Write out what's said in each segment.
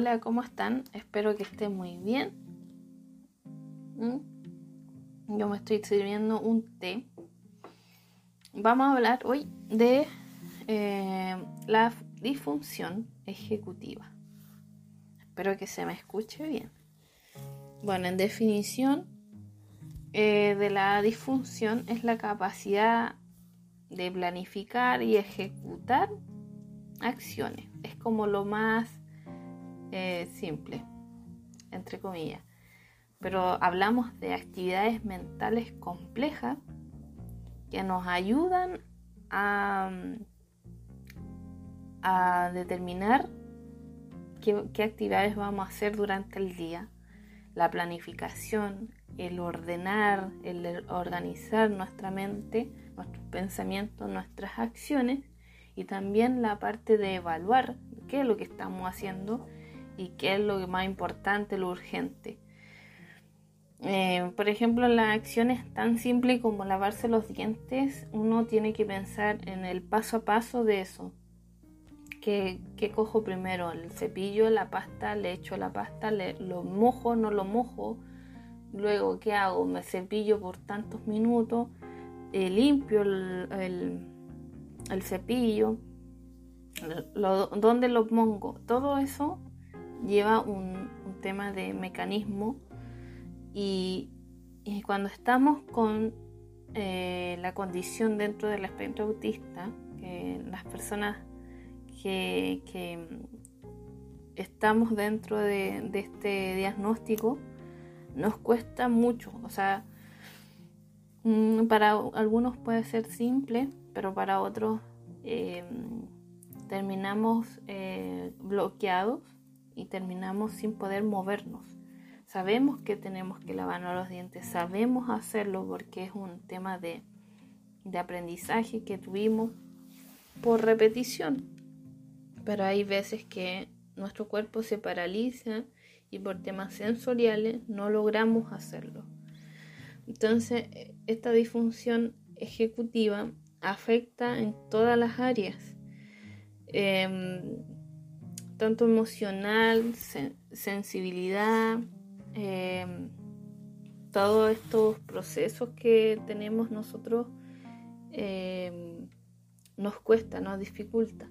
Hola, ¿cómo están? Espero que estén muy bien. ¿Mm? Yo me estoy sirviendo un té. Vamos a hablar hoy de eh, la disfunción ejecutiva. Espero que se me escuche bien. Bueno, en definición eh, de la disfunción es la capacidad de planificar y ejecutar acciones. Es como lo más eh, simple, entre comillas. Pero hablamos de actividades mentales complejas que nos ayudan a, determinar qué, qué actividades vamos a hacer durante el día. La planificación, el ordenar, el organizar nuestra mente, nuestros pensamientos, nuestras acciones y también la parte de evaluar qué es lo que estamos haciendo y qué es lo más importante, lo urgente. Eh, por ejemplo, las acciones tan simples como lavarse los dientes, uno tiene que pensar en el paso a paso de eso. ¿Qué, cojo primero? ¿El cepillo, la pasta? ¿Le echo la pasta? Le, ¿Lo mojo? ¿No lo mojo? Luego, ¿qué hago? ¿Me cepillo por tantos minutos? Eh, ¿Limpio el, cepillo? ¿Dónde lo pongo? Todo eso lleva un, tema de mecanismo y, cuando estamos con eh, la condición dentro del espectro autista, que las personas que, estamos dentro de, este diagnóstico, nos cuesta mucho. O sea, mm, para algunos puede ser simple, pero para otros eh, terminamos eh, bloqueados y terminamos sin poder movernos. Sabemos que tenemos que lavarnos los dientes, sabemos hacerlo porque es un tema de, de aprendizaje que tuvimos por repetición. Pero hay veces que nuestro cuerpo se paraliza y por temas sensoriales no logramos hacerlo. Entonces, esta disfunción ejecutiva afecta en todas las áreas. Em, tanto emocional, sensibilidad, em, todos estos procesos que tenemos nosotros em, nos cuesta, nos dificulta.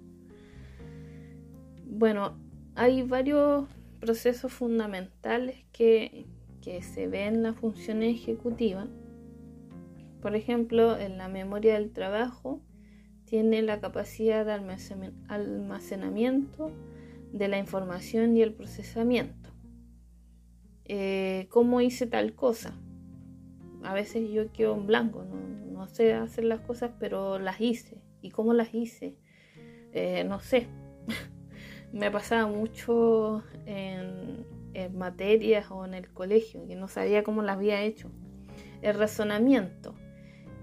Bueno, hay varios procesos fundamentales que, que se ven en la función ejecutiva. Por ejemplo, en la memoria del trabajo tiene la capacidad de almacenamiento de la información y el procesamiento. Eh, ¿Cómo hice tal cosa? A veces yo quedo en blanco, no, sé hacer las cosas, pero las hice. ¿Y cómo las hice? Eh, no sé. Me pasaba mucho en, en materias o en el colegio, que no sabía cómo las había hecho. El razonamiento,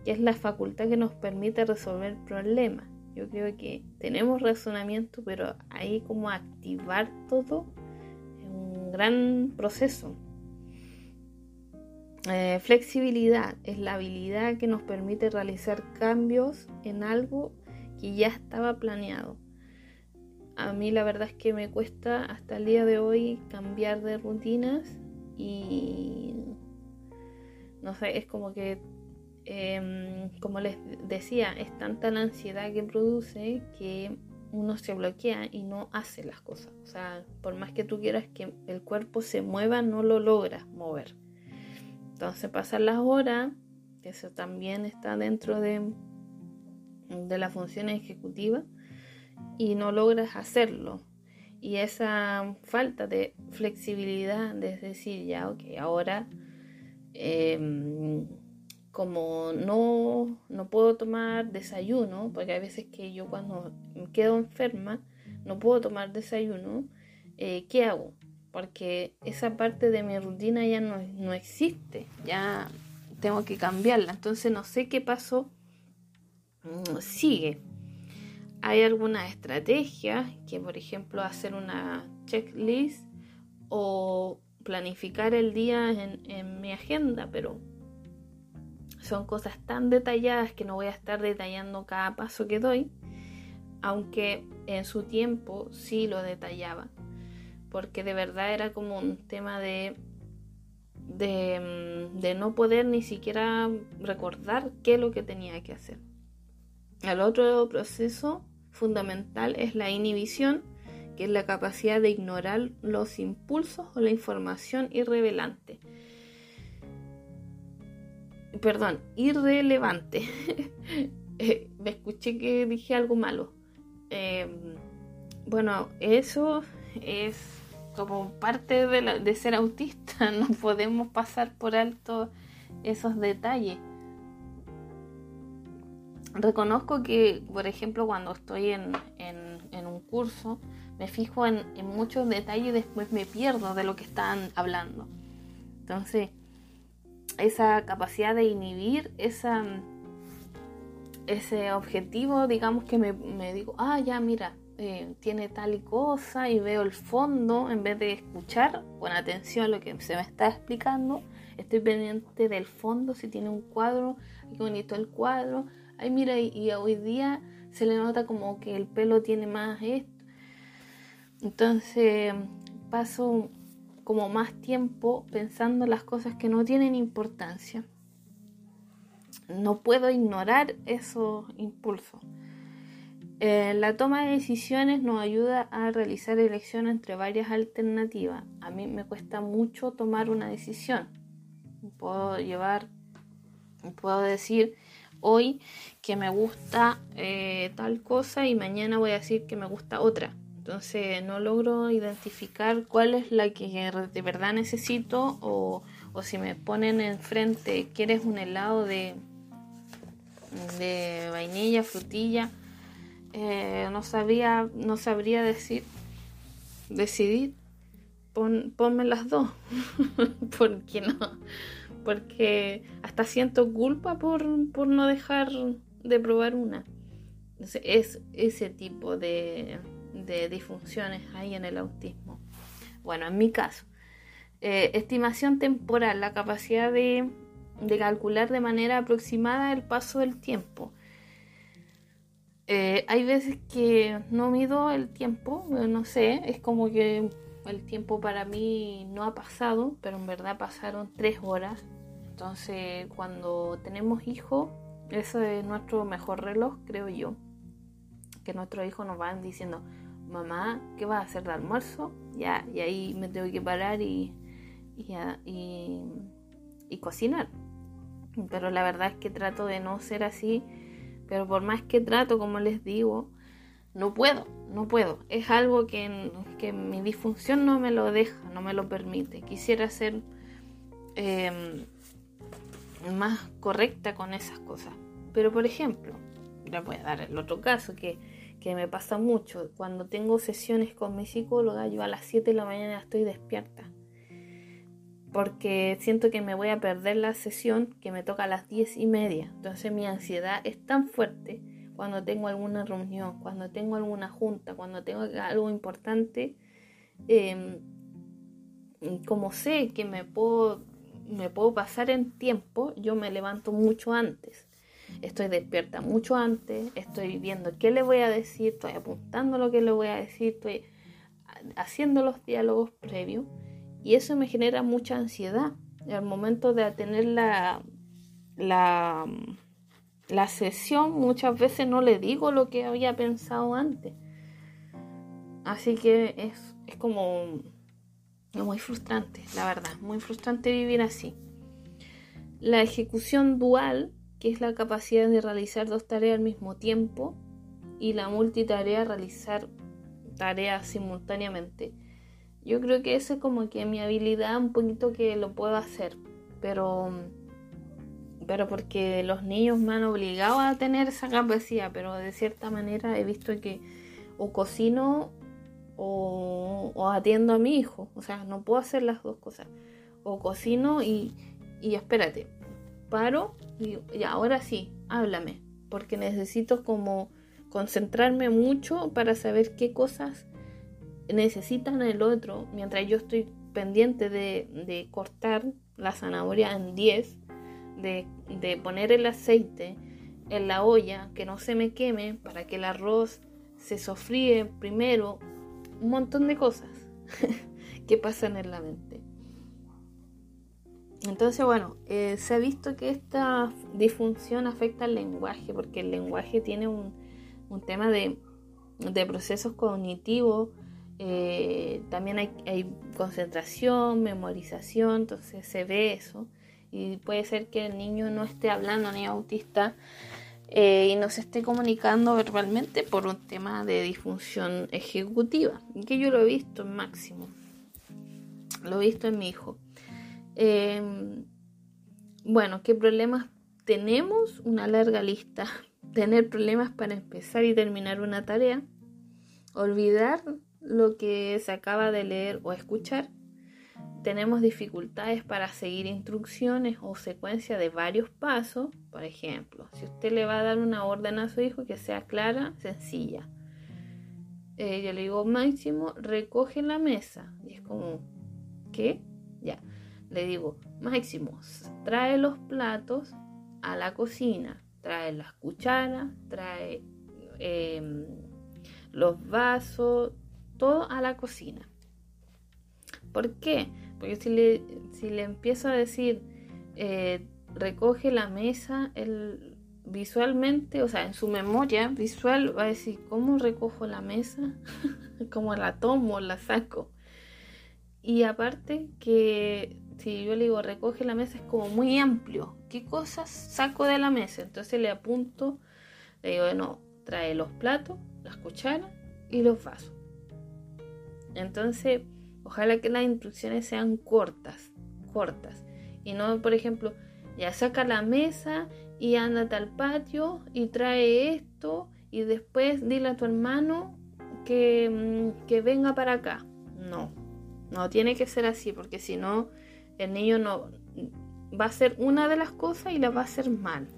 que es la facultad que nos permite resolver problemas yo creo que tenemos razonamiento, pero ahí como activar todo es un gran proceso. Eh, flexibilidad es la habilidad que nos permite realizar cambios en algo que ya estaba planeado. A mí la verdad es que me cuesta hasta el día de hoy cambiar de rutinas y no sé, es como que Em, como les decía, es tanta la ansiedad que produce que uno se bloquea y no hace las cosas. O sea, por más que tú quieras que el cuerpo se mueva, no lo logras mover. Entonces pasan las horas, que eso también está dentro de, de la función ejecutiva, y no logras hacerlo. Y esa falta de flexibilidad, de decir, ya, ok, ahora... Eh, como no, no puedo tomar desayuno, porque hay veces que yo cuando quedo enferma no puedo tomar desayuno, eh, ¿qué hago? Porque esa parte de mi rutina ya no, no existe, ya tengo que cambiarla. Entonces no sé qué pasó, mm, sigue. Hay algunas estrategias que, por ejemplo, hacer una checklist o planificar el día en mi agenda, pero son cosas tan detalladas que no voy a estar detallando cada paso que doy, aunque en su tiempo sí lo detallaba. porque de verdad era como un tema de, de, de no poder ni siquiera recordar qué es lo que tenía que hacer. El otro proceso fundamental es la inhibición, que es la capacidad de ignorar los impulsos o la información irrelevante. Perdón, irrelevante. Eh, me escuché que dije algo malo. Em, bueno, eso es como parte de, de ser autista. No podemos pasar por alto esos detalles reconozco que, por ejemplo, cuando estoy en, un curso, me fijo en, muchos detalles y después me pierdo de lo que están hablando. Entonces, esa capacidad de inhibir esa, ese objetivo, digamos que me, digo, ah, ya, mira, eh, tiene tal y cosa y veo el fondo en vez de escuchar con atención lo que se me está explicando. Estoy pendiente del fondo, si tiene un cuadro, qué bonito el cuadro, ay mira, y, hoy día se le nota como que el pelo tiene más esto. Entonces paso como más tiempo pensando las cosas que no tienen importancia. No puedo ignorar esos impulsos. Eh, la toma de decisiones nos ayuda a realizar elecciones entre varias alternativas. A mí me cuesta mucho tomar una decisión. Puedo llevar, puedo decir, hoy que me gusta eh, tal cosa y mañana voy a decir que me gusta otra. Entonces no logro identificar cuál es la que de verdad necesito o, si me ponen enfrente, ¿quieres un helado de, de vainilla, frutilla? Eh, no, sabía, no sabría decir, decidir. ponme las dos, porque no, porque hasta siento culpa por, no dejar de probar una. es ese tipo de, disfunciones ahí en el autismo. Bueno, en mi caso, eh, estimación temporal, la capacidad de, calcular de manera aproximada el paso del tiempo. Eh, hay veces que no mido el tiempo, no sé, es como que el tiempo para mí no ha pasado, pero en verdad pasaron tres horas entonces, cuando tenemos hijos, ese es nuestro mejor reloj, creo yo. Que nuestros hijos nos van diciendo, mamá, ¿qué vas a hacer de almuerzo? Ya, y ahí me tengo que parar y, y, y cocinar. Pero la verdad es que trato de no ser así. Pero por más que trato, como les digo, no puedo, no puedo. Es algo que, que mi disfunción no me lo deja, no me lo permite. Quisiera ser eh, más correcta con esas cosas. Pero por ejemplo, le voy a dar el otro caso que, que me pasa mucho. Cuando tengo sesiones con mi psicóloga, yo a las 7 de la mañana estoy despierta. Porque siento que me voy a perder la sesión que me toca a las 10 y media. Entonces mi ansiedad es tan fuerte cuando tengo alguna reunión, cuando tengo alguna junta, cuando tengo algo importante. Em, como sé que me puedo me puedo pasar en tiempo, yo me levanto mucho antes. Estoy despierta mucho antes, estoy viendo qué le voy a decir, estoy apuntando lo que le voy a decir, estoy haciendo los diálogos previos y eso me genera mucha ansiedad. Al momento de tener la, la, la sesión, muchas veces no le digo lo que había pensado antes. Así que es, es como muy frustrante, la verdad, muy frustrante vivir así. La ejecución dual, que es la capacidad de realizar dos tareas al mismo tiempo, y la multitarea, realizar tareas simultáneamente. Yo creo que eso es como que mi habilidad un poquito que lo puedo hacer, pero pero porque los niños me han obligado a tener esa capacidad, pero de cierta manera he visto que o cocino o, atiendo a mi hijo. O sea, no puedo hacer las dos cosas. O cocino y, y espérate, paro y, ahora sí, háblame. Porque necesito como concentrarme mucho para saber qué cosas necesitan el otro. Mientras yo estoy pendiente de, de cortar la zanahoria en 10, de, de poner el aceite en la olla, que no se me queme, para que el arroz se sofríe primero un montón de cosas. qué pasa en la mente. Entonces, bueno, eh, se ha visto que esta disfunción afecta al lenguaje, porque el lenguaje tiene un, tema de, procesos cognitivos, eh, también hay, hay, concentración, memorización, entonces se ve eso. Y puede ser que el niño no esté hablando ni autista eh, y no se esté comunicando verbalmente por un tema de disfunción ejecutiva, que yo lo he visto en máximo, lo he visto en mi hijo. Em, bueno, ¿qué problemas tenemos? Una larga lista. Tener problemas para empezar y terminar una tarea. Olvidar lo que se acaba de leer o escuchar tenemos dificultades para seguir instrucciones o secuencia de varios pasos, por ejemplo, si usted le va a dar una orden a su hijo que sea clara, sencilla. Eh, yo le digo, Máximo, recoge la mesa. Y es como, ¿qué? Le digo, Máximo, trae los platos a la cocina, trae las cucharas, trae em, los vasos, todo a la cocina. ¿Por qué? Porque si le, si le empiezo a decir, eh, recoge la mesa, él visualmente, o sea, en su memoria visual va a decir, ¿cómo recojo la mesa? ¿Cómo la tomo, la saco? Y aparte que si yo le digo recoge la mesa es como muy amplio. ¿Qué cosas saco de la mesa? Entonces le apunto, le digo, no, trae los platos, las cucharas y los vasos. Entonces, Ojalá que las instrucciones sean cortas, cortas. Y no, por ejemplo, ya saca la mesa y ándate al patio y trae esto y después dile a tu hermano que, mm, que venga para acá. No, no tiene que ser así porque si no, el niño no va a hacer una de las cosas y la va a hacer mal.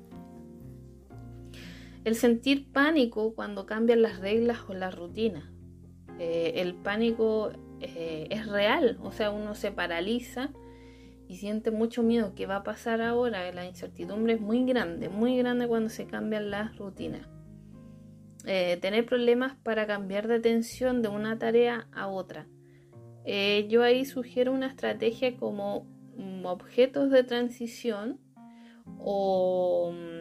El sentir pánico cuando cambian las reglas o la rutina. Eh, el pánico eh, es real, o sea, uno se paraliza y siente mucho miedo. ¿Qué va a pasar ahora? La incertidumbre es muy grande, muy grande cuando se cambian las rutinas. Eh, tener problemas para cambiar de atención de una tarea a otra. Eh, yo ahí sugiero una estrategia como mm, objetos de transición o mm,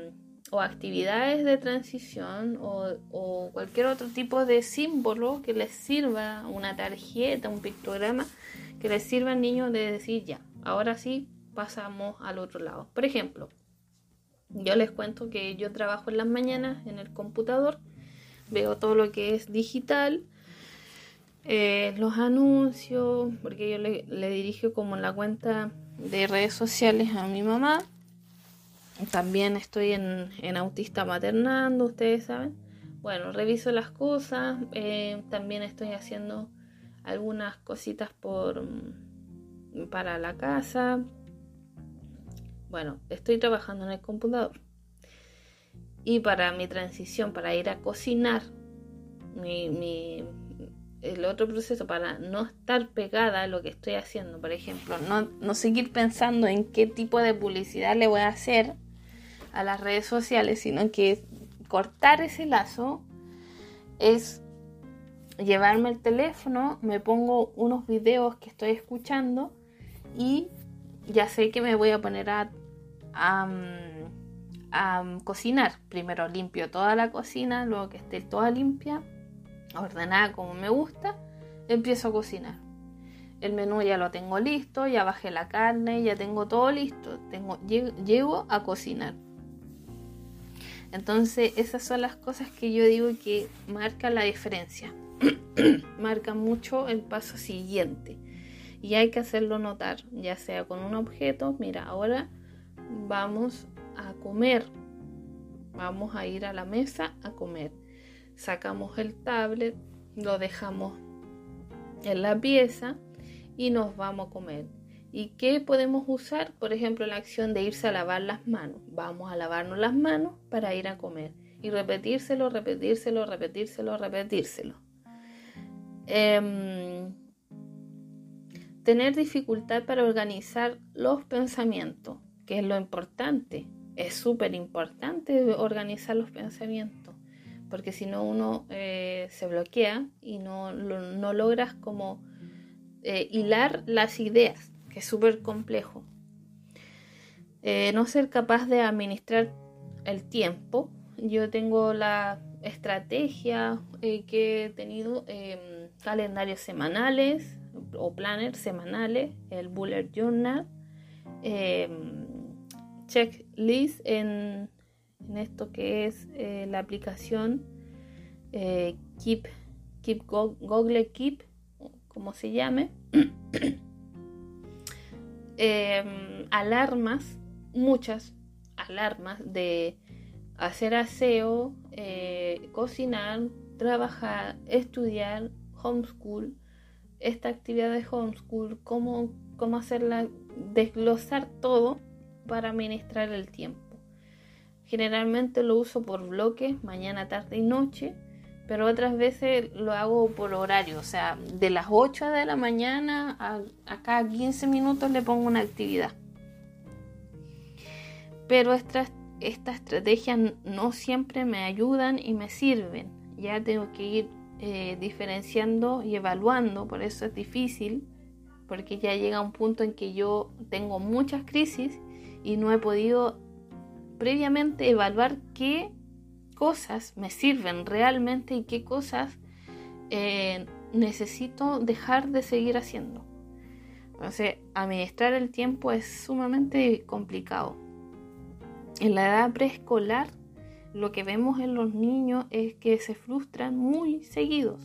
o actividades de transición o, cualquier otro tipo de símbolo que les sirva, una tarjeta, un pictograma, que les sirva al niño de decir ya, ahora sí pasamos al otro lado. Por ejemplo, yo les cuento que yo trabajo en las mañanas en el computador, veo todo lo que es digital, eh, los anuncios, porque yo le, dirijo como la cuenta de redes sociales a mi mamá también estoy en, autista maternando, ustedes saben. Bueno, reviso las cosas. Eh, también estoy haciendo algunas cositas por para la casa. Bueno, estoy trabajando en el computador. Y para mi transición, para ir a cocinar, mi, el otro proceso para no estar pegada a lo que estoy haciendo, por ejemplo, no, no seguir pensando en qué tipo de publicidad le voy a hacer a las redes sociales, sino que cortar ese lazo es llevarme el teléfono, me pongo unos videos que estoy escuchando y ya sé que me voy a poner a, a, cocinar. Primero limpio toda la cocina, luego que esté toda limpia, ordenada como me gusta, empiezo a cocinar. El menú ya lo tengo listo, ya bajé la carne, ya tengo todo listo. Tengo, llego a cocinar. Entonces esas son las cosas que yo digo que marcan la diferencia, marcan mucho el paso siguiente y hay que hacerlo notar, ya sea con un objeto, mira, ahora vamos a comer, vamos a ir a la mesa a comer, sacamos el tablet, lo dejamos en la pieza y nos vamos a comer. ¿Y qué podemos usar? Por ejemplo, la acción de irse a lavar las manos. Vamos a lavarnos las manos para ir a comer. Y repetírselo, repetírselo, repetírselo, repetírselo. Em, tener dificultad para organizar los pensamientos, que es lo importante. Es súper importante organizar los pensamientos, porque si no uno eh, se bloquea y no, no logras como eh, hilar las ideas, que es súper complejo. Eh, no ser capaz de administrar el tiempo. Yo tengo la estrategia que he tenido em, calendarios semanales o planners semanales, el bullet journal, em, checklist en, en, esto que es la aplicación Keep Keep Google Keep, como se llame, em, alarmas, muchas alarmas de hacer aseo, eh, cocinar, trabajar, estudiar, homeschool, esta actividad de homeschool, cómo, cómo hacerla, desglosar todo para administrar el tiempo. Generalmente lo uso por bloques, mañana, tarde y noche pero otras veces lo hago por horario, o sea, de las 8 de la mañana a, cada 15 minutos le pongo una actividad. Pero estas esta estrategias no siempre me ayudan y me sirven. Ya tengo que ir eh, diferenciando y evaluando, por eso es difícil, porque ya llega un punto en que yo tengo muchas crisis y no he podido previamente evaluar qué cosas me sirven realmente y qué cosas eh, necesito dejar de seguir haciendo. Entonces, administrar el tiempo es sumamente complicado. En la edad preescolar, lo que vemos en los niños es que se frustran muy seguidos.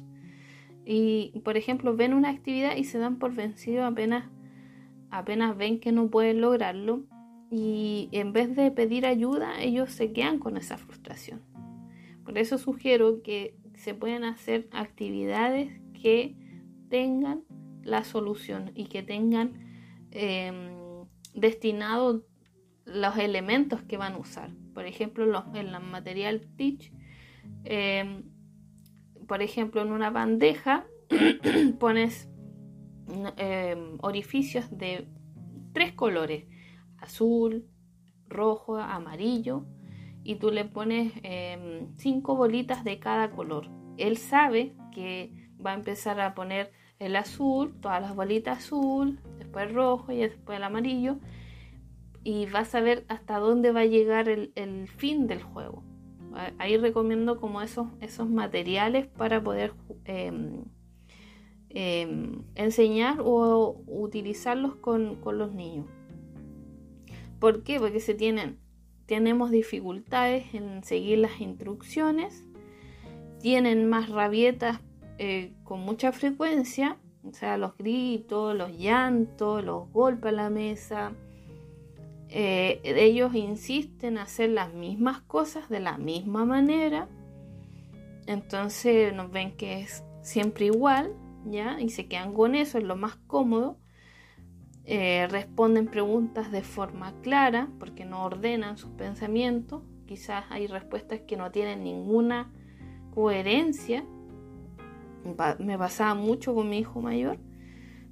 Y, por ejemplo, ven una actividad y se dan por vencido apenas, apenas ven que no pueden lograrlo. Y en vez de pedir ayuda, ellos se quedan con esa frustración. Por eso sugiero que se puedan hacer actividades que tengan la solución y que tengan em, destinados los elementos que van a usar. Por ejemplo, en la material Teach, em, por ejemplo, en una bandeja pones em, orificios de tres colores, azul, rojo, amarillo, y tú le pones em, cinco bolitas de cada color. Él sabe que va a empezar a poner el azul, todas las bolitas azul, después el rojo y después el amarillo. Y vas a ver hasta dónde va a llegar el, fin del juego. Ahí recomiendo como esos, esos materiales para poder em, em, enseñar o utilizarlos con, con los niños. ¿Por qué? Porque se tienen tenemos dificultades en seguir las instrucciones, tienen más rabietas eh, con mucha frecuencia, o sea, los gritos, los llantos, los golpes a la mesa. Eh, ellos insisten en hacer las mismas cosas de la misma manera, entonces nos ven que es siempre igual, ¿ya? Y se quedan con eso, es lo más cómodo. Eh, responden preguntas de forma clara porque no ordenan sus pensamientos. Quizás hay respuestas que no tienen ninguna coherencia. Me pasaba mucho con mi hijo mayor.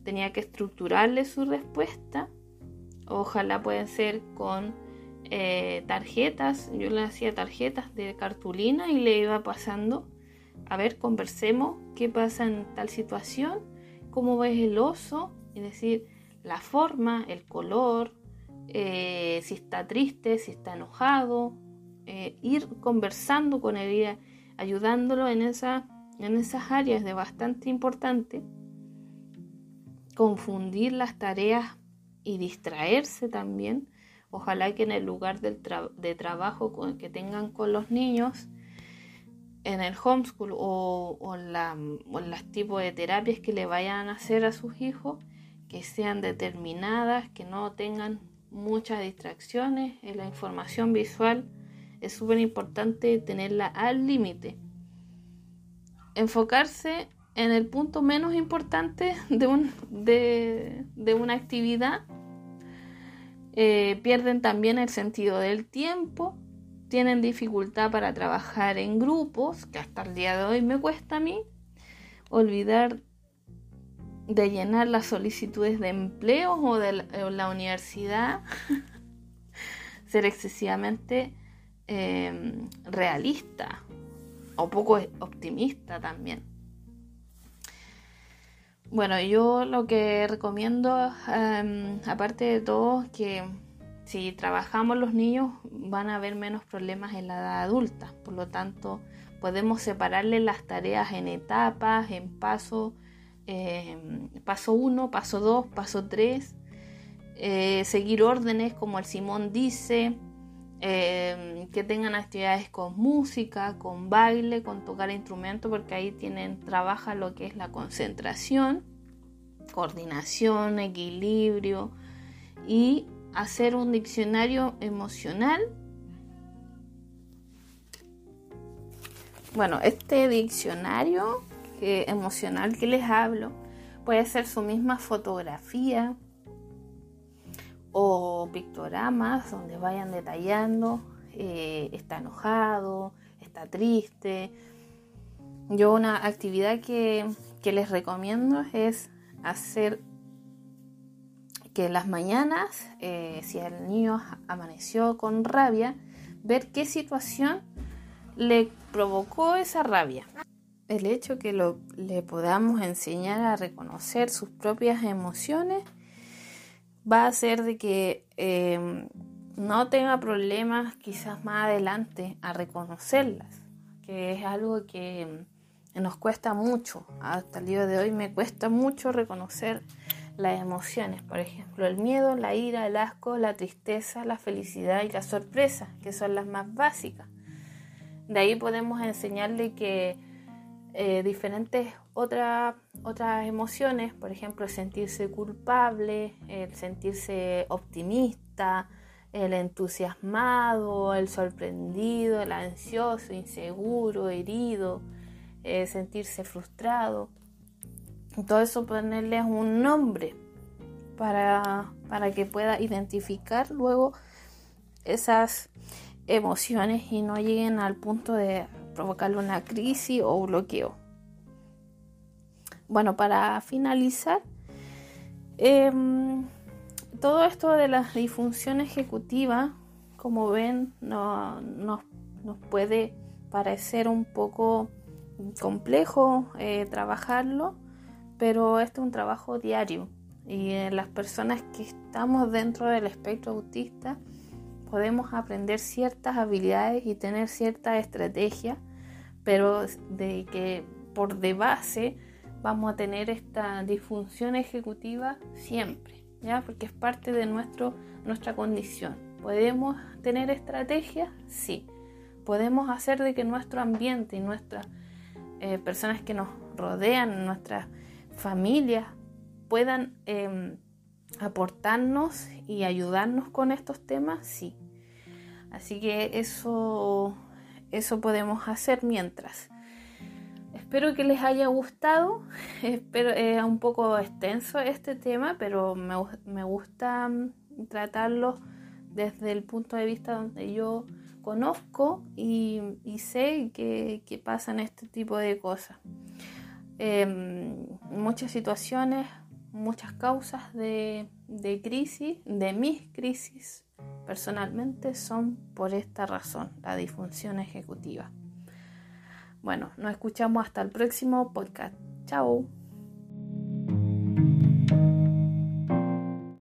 Tenía que estructurarle su respuesta. Ojalá pueden ser con eh, tarjetas. Yo le hacía tarjetas de cartulina y le iba pasando. A ver, conversemos qué pasa en tal situación, cómo ves el oso. Y decir, la forma, el color, eh, si está triste, si está enojado, eh, ir conversando con él, ayudándolo en, esa, en esas áreas de bastante importante. Confundir las tareas y distraerse también. Ojalá que en el lugar de trabajo que tengan con los niños, en el homeschool o, o en, la, o en los tipos de terapias que le vayan a hacer a sus hijos, que sean determinadas, que no tengan muchas distracciones. En la información visual es súper importante tenerla al límite. Enfocarse en el punto menos importante de, una actividad. Eh, pierden también el sentido del tiempo. Tienen dificultad para trabajar en grupos, que hasta el día de hoy me cuesta a mí. Olvidar de llenar las solicitudes de empleo o de la, universidad, ser excesivamente em, realista o poco optimista también. Bueno, yo lo que recomiendo, em, aparte de todo, que si trabajamos los niños van a haber menos problemas en la edad adulta. Por lo tanto, podemos separarle las tareas en etapas, en paso, em, paso 1, paso 2, paso 3. Eh, seguir órdenes como el Simón dice, em, que tengan actividades con música, con baile, con tocar instrumento, porque ahí tienen, trabaja lo que es la concentración, coordinación, equilibrio y hacer un diccionario emocional. Bueno, este diccionario emocional que les hablo puede ser su misma fotografía o pictogramas donde vayan detallando, eh, está enojado, está triste. Yo una actividad que, que les recomiendo es hacer que las mañanas, eh, si el niño amaneció con rabia, ver qué situación le provocó esa rabia. El hecho que lo, le podamos enseñar a reconocer sus propias emociones va a hacer de que em, no tenga problemas quizás más adelante a reconocerlas, que es algo que nos cuesta mucho. Hasta el día de hoy me cuesta mucho reconocer las emociones, por ejemplo, el miedo, la ira, el asco, la tristeza, la felicidad y la sorpresa, que son las más básicas. De ahí podemos enseñarle que eh, diferentes otras otras emociones, por ejemplo, sentirse culpable, el sentirse optimista, el entusiasmado, el sorprendido, el ansioso, inseguro, herido, eh, sentirse frustrado. Todo eso ponerles un nombre para, para que pueda identificar luego esas emociones y no lleguen al punto de provocarle una crisis o bloqueo. Bueno, para finalizar, em, todo esto de la disfunción ejecutiva, como ven, no, nos puede parecer un poco complejo eh, trabajarlo pero este es un trabajo diario y las personas que estamos dentro del espectro autista podemos aprender ciertas habilidades y tener cierta estrategia, pero de que por de base vamos a tener esta disfunción ejecutiva siempre, ¿ya? Porque es parte de nuestro, nuestra condición. ¿Podemos tener estrategias? Sí. Podemos hacer de que nuestro ambiente y nuestras eh, personas que nos rodean, nuestras familias puedan em, aportarnos y ayudarnos con estos temas, sí. Así que eso, eso podemos hacer mientras. Espero que les haya gustado. Espero, es un poco extenso este tema, pero me, gusta mm, tratarlo desde el punto de vista donde yo conozco y, sé que, que pasan este tipo de cosas. Em, muchas situaciones, muchas causas de, de crisis, de mis crisis personalmente, son por esta razón, la disfunción ejecutiva. Bueno, nos escuchamos hasta el próximo podcast. Chao.